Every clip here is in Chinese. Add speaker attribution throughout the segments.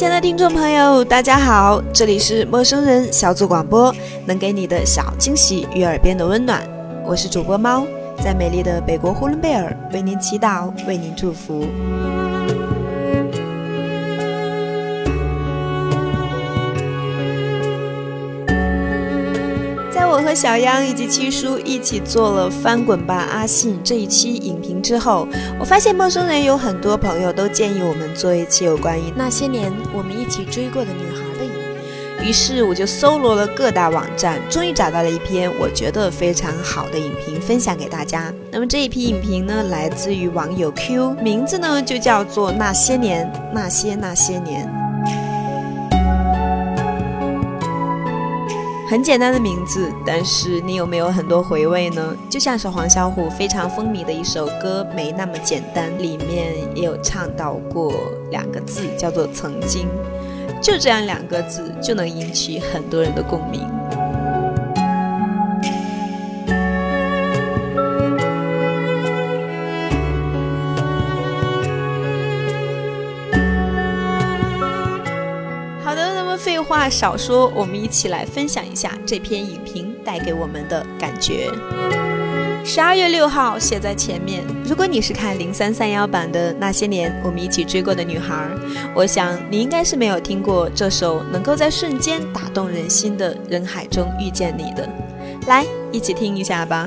Speaker 1: 亲爱的听众朋友，大家好，这里是陌生人小组广播，能给你的小惊喜与耳边的温暖。我是主播猫，在美丽的北国呼伦贝尔为您祈祷，为您祝福。和小央以及七叔一起做了《翻滚吧，阿信》这一期影评之后，我发现陌生人有很多朋友都建议我们做一期有关于那些年我们一起追过的女孩的影评。于是我就搜罗了各大网站，终于找到了一篇我觉得非常好的影评，分享给大家。那么这一批影评呢，来自于网友 Q，名字呢就叫做《那些年，那些那些年》。很简单的名字，但是你有没有很多回味呢？就像是黄小琥非常风靡的一首歌《没那么简单》，里面也有唱到过两个字，叫做“曾经”，就这样两个字就能引起很多人的共鸣。少说，我们一起来分享一下这篇影评带给我们的感觉。十二月六号写在前面。如果你是看零三三幺版的那些年我们一起追过的女孩，我想你应该是没有听过这首能够在瞬间打动人心的人海中遇见你的。来，一起听一下吧。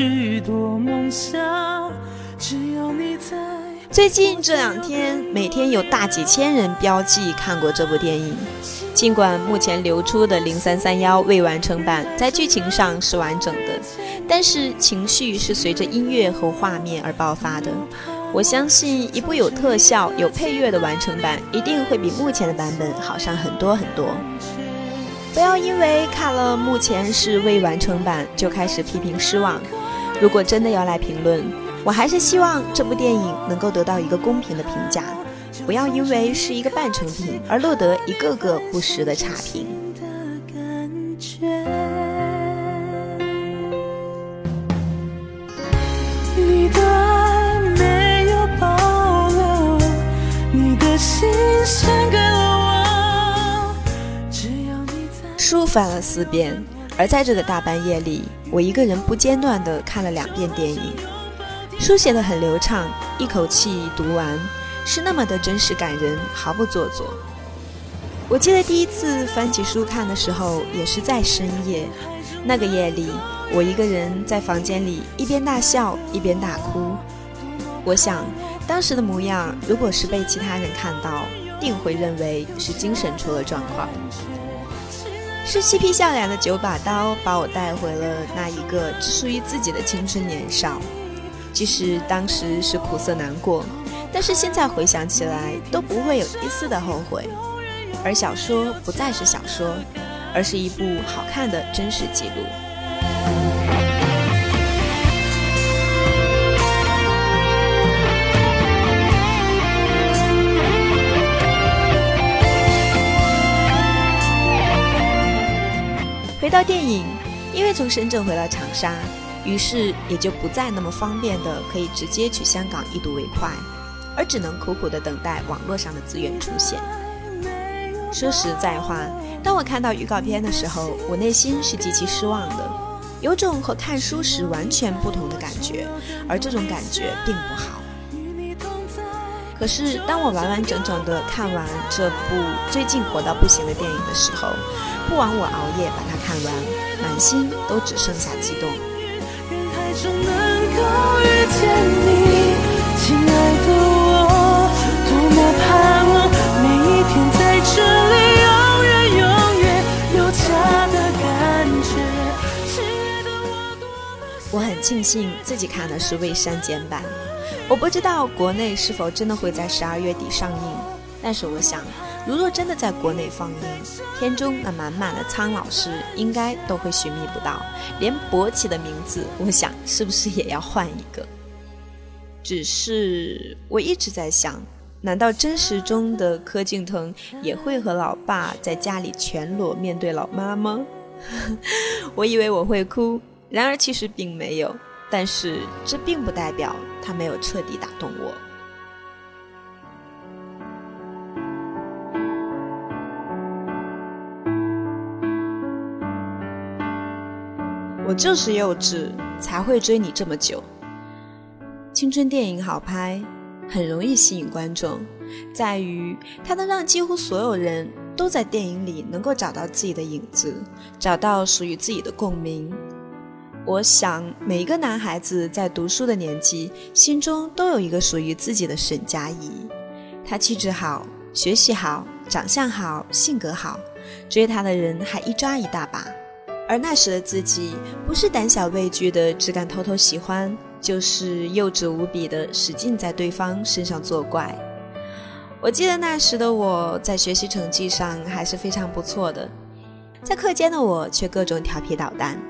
Speaker 1: 许多梦想，只有你在最近这两天，每天有大几千人标记看过这部电影。尽管目前流出的零三三幺未完成版在剧情上是完整的，但是情绪是随着音乐和画面而爆发的。我相信一部有特效、有配乐的完成版一定会比目前的版本好上很多很多。不要因为看了目前是未完成版就开始批评失望。如果真的要来评论，我还是希望这部电影能够得到一个公平的评价，不要因为是一个半成品而落得一个个不实的差评。书翻了四遍，而在这个大半夜里，我一个人不间断地看了两遍电影。书写的很流畅，一口气读完，是那么的真实感人，毫不做作。我记得第一次翻起书看的时候，也是在深夜。那个夜里，我一个人在房间里，一边大笑一边大哭。我想，当时的模样，如果是被其他人看到，定会认为是精神出了状况。是嬉皮笑脸的九把刀，把我带回了那一个只属于自己的青春年少。即使当时是苦涩难过，但是现在回想起来都不会有一丝的后悔。而小说不再是小说，而是一部好看的真实记录。到电影，因为从深圳回到长沙。于是也就不再那么方便的可以直接去香港一睹为快，而只能苦苦的等待网络上的资源出现。说实在话，当我看到预告片的时候，我内心是极其失望的，有种和看书时完全不同的感觉，而这种感觉并不好。可是当我完完整整的看完这部最近火到不行的电影的时候，不枉我熬夜把它看完，满心都只剩下激动。我很庆幸自己看的是未删减版，我不知道国内是否真的会在十二月底上映，但是我想，如若真的在国内放映，片中那满满的苍老师应该都会寻觅不到，连勃起的名字，我想是不是也要换一个？只是我一直在想，难道真实中的柯敬腾也会和老爸在家里全裸面对老妈吗？我以为我会哭，然而其实并没有。但是这并不代表他没有彻底打动我。我就是幼稚，才会追你这么久。青春电影好拍，很容易吸引观众，在于它能让几乎所有人都在电影里能够找到自己的影子，找到属于自己的共鸣。我想，每一个男孩子在读书的年纪，心中都有一个属于自己的沈佳宜。他气质好，学习好，长相好，性格好，追他的人还一抓一大把。而那时的自己，不是胆小畏惧的只敢偷偷喜欢，就是幼稚无比的使劲在对方身上作怪。我记得那时的我在学习成绩上还是非常不错的，在课间的我却各种调皮捣蛋。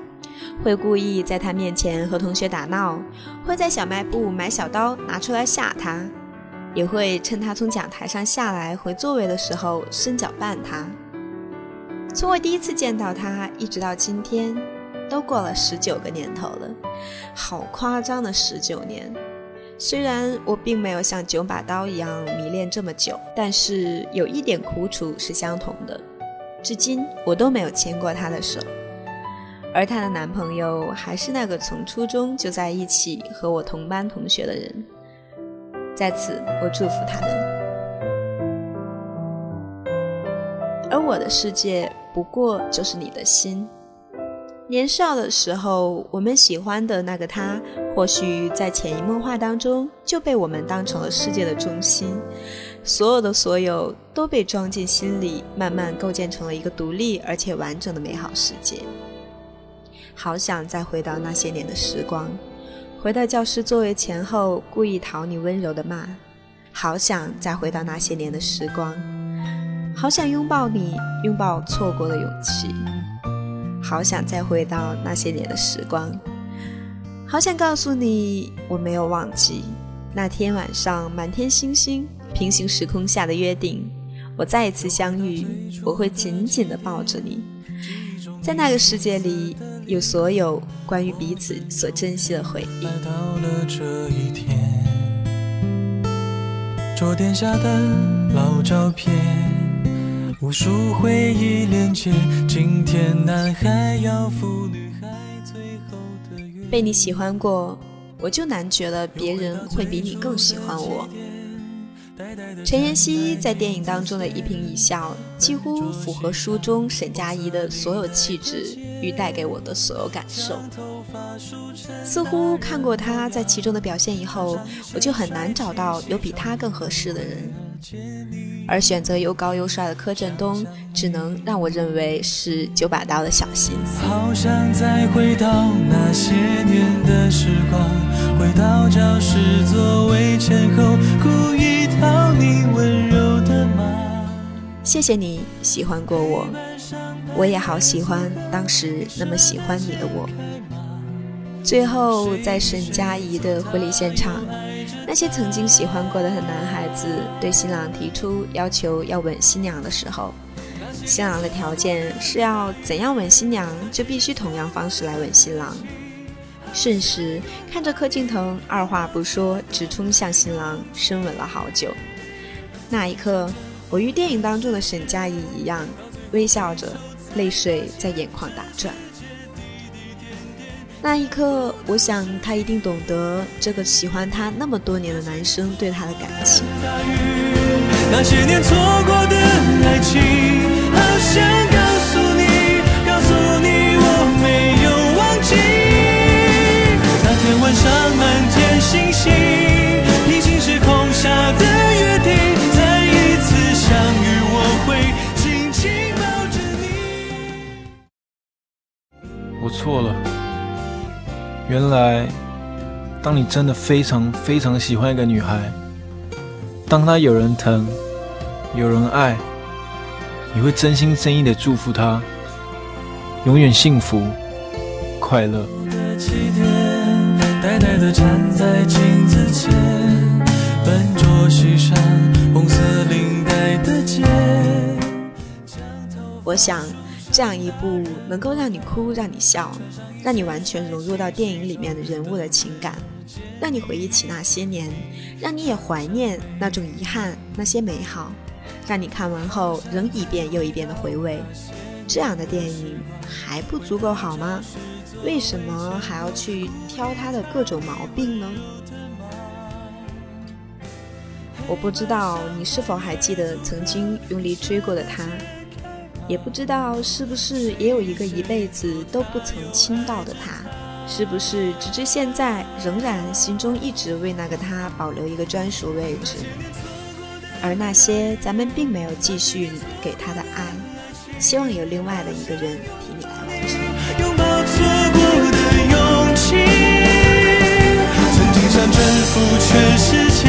Speaker 1: 会故意在他面前和同学打闹，会在小卖部买小刀拿出来吓他，也会趁他从讲台上下来回座位的时候伸脚绊他。从我第一次见到他一直到今天，都过了十九个年头了，好夸张的十九年。虽然我并没有像九把刀一样迷恋这么久，但是有一点苦楚是相同的，至今我都没有牵过他的手。而她的男朋友还是那个从初中就在一起和我同班同学的人，在此我祝福他们。而我的世界不过就是你的心。年少的时候，我们喜欢的那个他，或许在潜移默化当中就被我们当成了世界的中心，所有的所有都被装进心里，慢慢构建成了一个独立而且完整的美好世界。好想再回到那些年的时光，回到教师座位前后故意讨你温柔的骂。好想再回到那些年的时光，好想拥抱你，拥抱错过的勇气。好想再回到那些年的时光，好想告诉你我没有忘记那天晚上满天星星、平行时空下的约定。我再一次相遇，我会紧紧地抱着你。在那个世界里，有所有关于彼此所珍惜的回忆。到了这一天，桌垫下的老照片，无数回忆连接。今天男孩要赴女孩最后的约。被你喜欢过，我就难觉得别人会比你更喜欢我。陈妍希在电影当中的一颦一笑，几乎符合书中沈佳宜的所有气质与带给我的所有感受。似乎看过他在其中的表现以后，我就很难找到有比他更合适的人。而选择又高又帅的柯震东，只能让我认为是九把刀的小心思。好想再回到那些年的时光，回到教室座位前后，故意。你温柔的谢谢你喜欢过我，我也好喜欢当时那么喜欢你的我。最后，在沈佳宜的婚礼现场，那些曾经喜欢过的男孩子对新郎提出要求要吻新娘的时候，新郎的条件是要怎样吻新娘，就必须同样方式来吻新郎。瞬时看着柯敬腾二话不说，直冲向新郎，深吻了好久。那一刻，我与电影当中的沈佳宜一样，微笑着，泪水在眼眶打转。那一刻，我想他一定懂得这个喜欢他那么多年的男生对他的感情。那些年错过的爱情，好想告诉你，告诉你我没有忘记。那天晚上满天星星，平行时空下的
Speaker 2: 错了，原来，当你真的非常非常喜欢一个女孩，当她有人疼、有人爱、你会真心真意的祝福她，永远幸福快乐。
Speaker 1: 我想，这样一部能够让你哭、让你笑、让你完全融入到电影里面的人物的情感，让你回忆起那些年，让你也怀念那种遗憾、那些美好。让你看完后仍一遍又一遍的回味，这样的电影还不足够好吗？为什么还要去挑它的各种毛病呢？我不知道你是否还记得曾经用力追过的他，也不知道是不是也有一个一辈子都不曾亲到的他，是不是直至现在仍然心中一直为那个他保留一个专属位置？而那些咱们并没有继续给他的爱，希望有另外的一个人替你来完成。拥抱错过的勇气，曾经想征服全世界，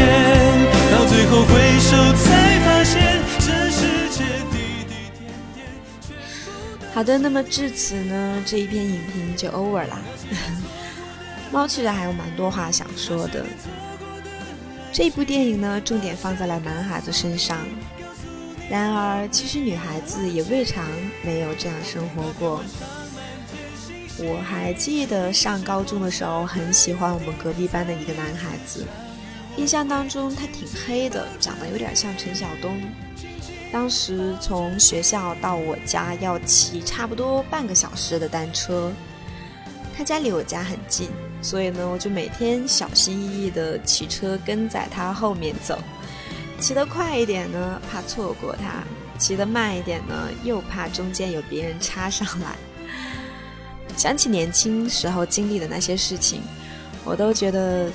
Speaker 1: 到最后回首才发现，好的，那么至此呢，这一篇影评就 over 啦。猫其实还有蛮多话想说的。这部电影呢，重点放在了男孩子身上。然而，其实女孩子也未尝没有这样生活过。我还记得上高中的时候，很喜欢我们隔壁班的一个男孩子。印象当中，他挺黑的，长得有点像陈晓东。当时从学校到我家要骑差不多半个小时的单车。他家离我家很近。所以呢，我就每天小心翼翼地骑车跟在他后面走，骑得快一点呢，怕错过他；骑得慢一点呢，又怕中间有别人插上来。想起年轻时候经历的那些事情，我都觉得，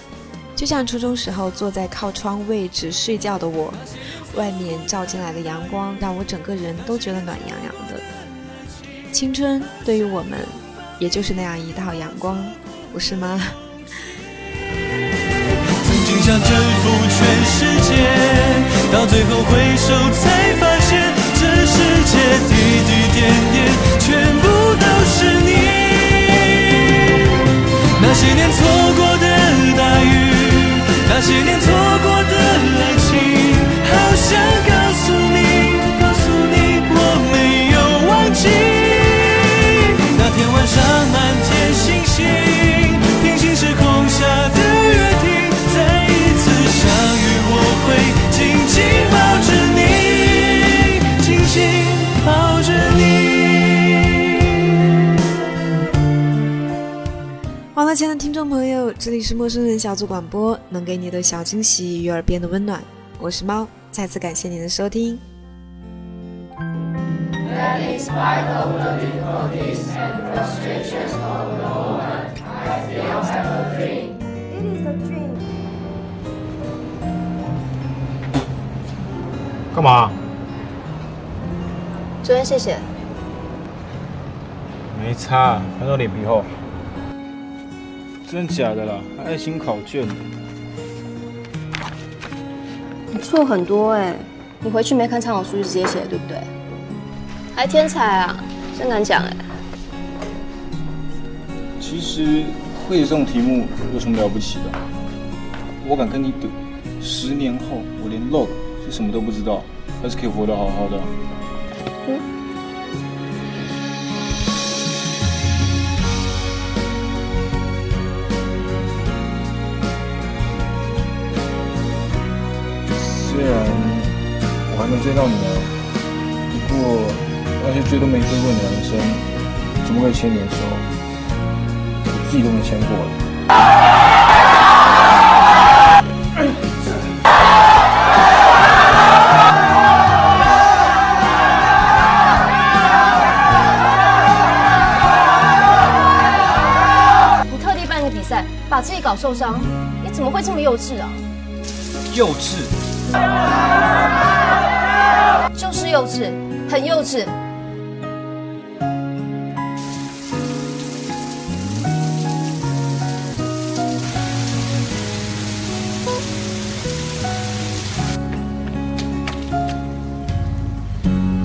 Speaker 1: 就像初中时候坐在靠窗位置睡觉的我，外面照进来的阳光让我整个人都觉得暖洋洋的。青春对于我们，也就是那样一道阳光。不是吗？曾经想征服全世界，到最后回首才发现，这世界滴滴点点，全部都是你。那些年错过的大雨，那些年错过的爱情，想告诉你，告诉你，我没有忘记。那天晚上，满天星星。网络前的听众朋友，这里是陌生人小组广播，能给你的小惊喜与耳边的温暖。我是猫，再次感谢您的收听。
Speaker 2: 干嘛？
Speaker 3: 昨天谢谢。
Speaker 2: 没差，反正脸皮厚。真的假的啦？爱心考卷。
Speaker 3: 你错很多哎！你回去没看参考书就直接写，对不对？还天才啊！真敢讲哎！
Speaker 2: 其实会这种题目有什么了不起的？我敢跟你赌，十年后我连 log 是。什么都不知道，还是可以活得好好的。嗯。没追到你啊，不过那些追都没追过你的男生，怎么可以牵你的手？我自己都没牵过。
Speaker 3: 把自己搞受伤，你怎么会这么幼稚啊？
Speaker 2: 幼稚，
Speaker 3: 就是幼稚，很幼稚。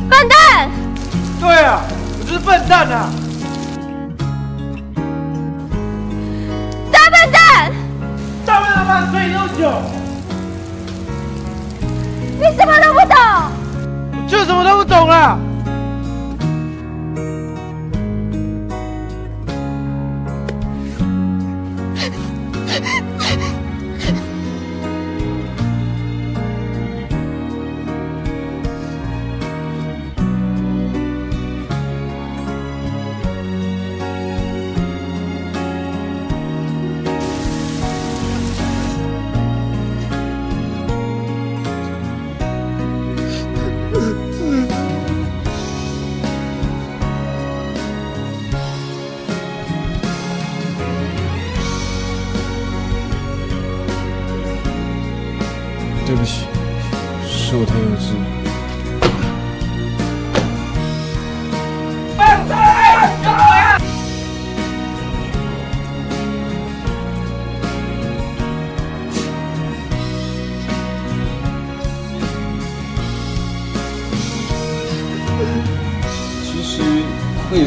Speaker 3: 笨蛋！
Speaker 4: 对啊，我就是笨蛋啊！
Speaker 3: 大笨蛋，
Speaker 4: 大笨蛋把你追那么久，
Speaker 3: 你什么都不懂。
Speaker 4: 就什么都不懂啊！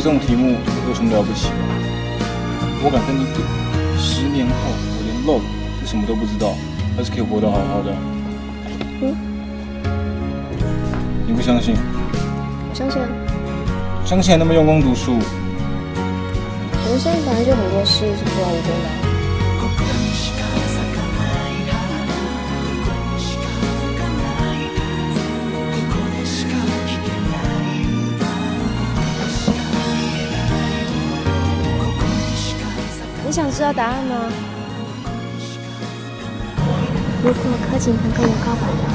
Speaker 2: 这种题目有什么了不起的？我敢跟你赌，十年后我连 log 是什么都不知道，还是可以活得好好的。
Speaker 3: 嗯，
Speaker 2: 你不相信？
Speaker 3: 我相信啊，
Speaker 2: 相信还那么用功读书，
Speaker 3: 人生本来就很多事是不劳而功的想知道答案吗？如果柯景腾跟我告白的话，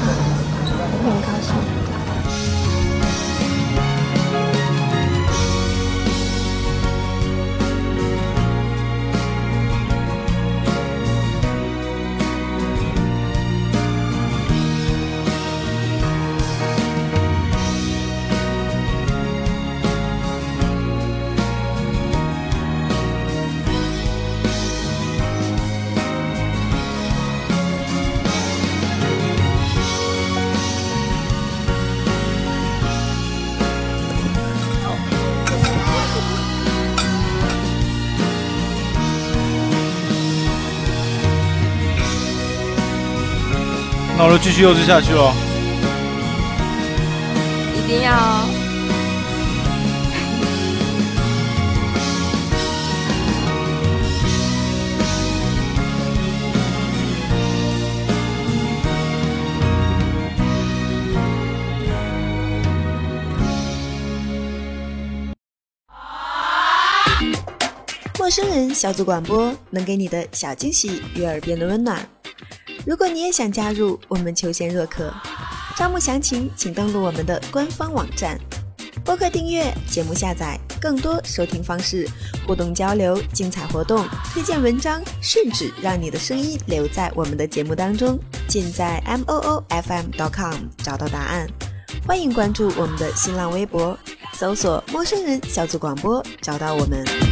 Speaker 3: 我会很高兴。
Speaker 2: 那我就继续幼稚下去喽。
Speaker 3: 一定要哦。
Speaker 1: 陌生人小组广播能给你的小惊喜与耳边的温暖。如果你也想加入，我们求贤若渴。招募详情请登录我们的官方网站。播客订阅、节目下载、更多收听方式、互动交流、精彩活动、推荐文章，甚至让你的声音留在我们的节目当中，尽在 m o o f m dot com 找到答案。欢迎关注我们的新浪微博，搜索“陌生人小组广播”，找到我们。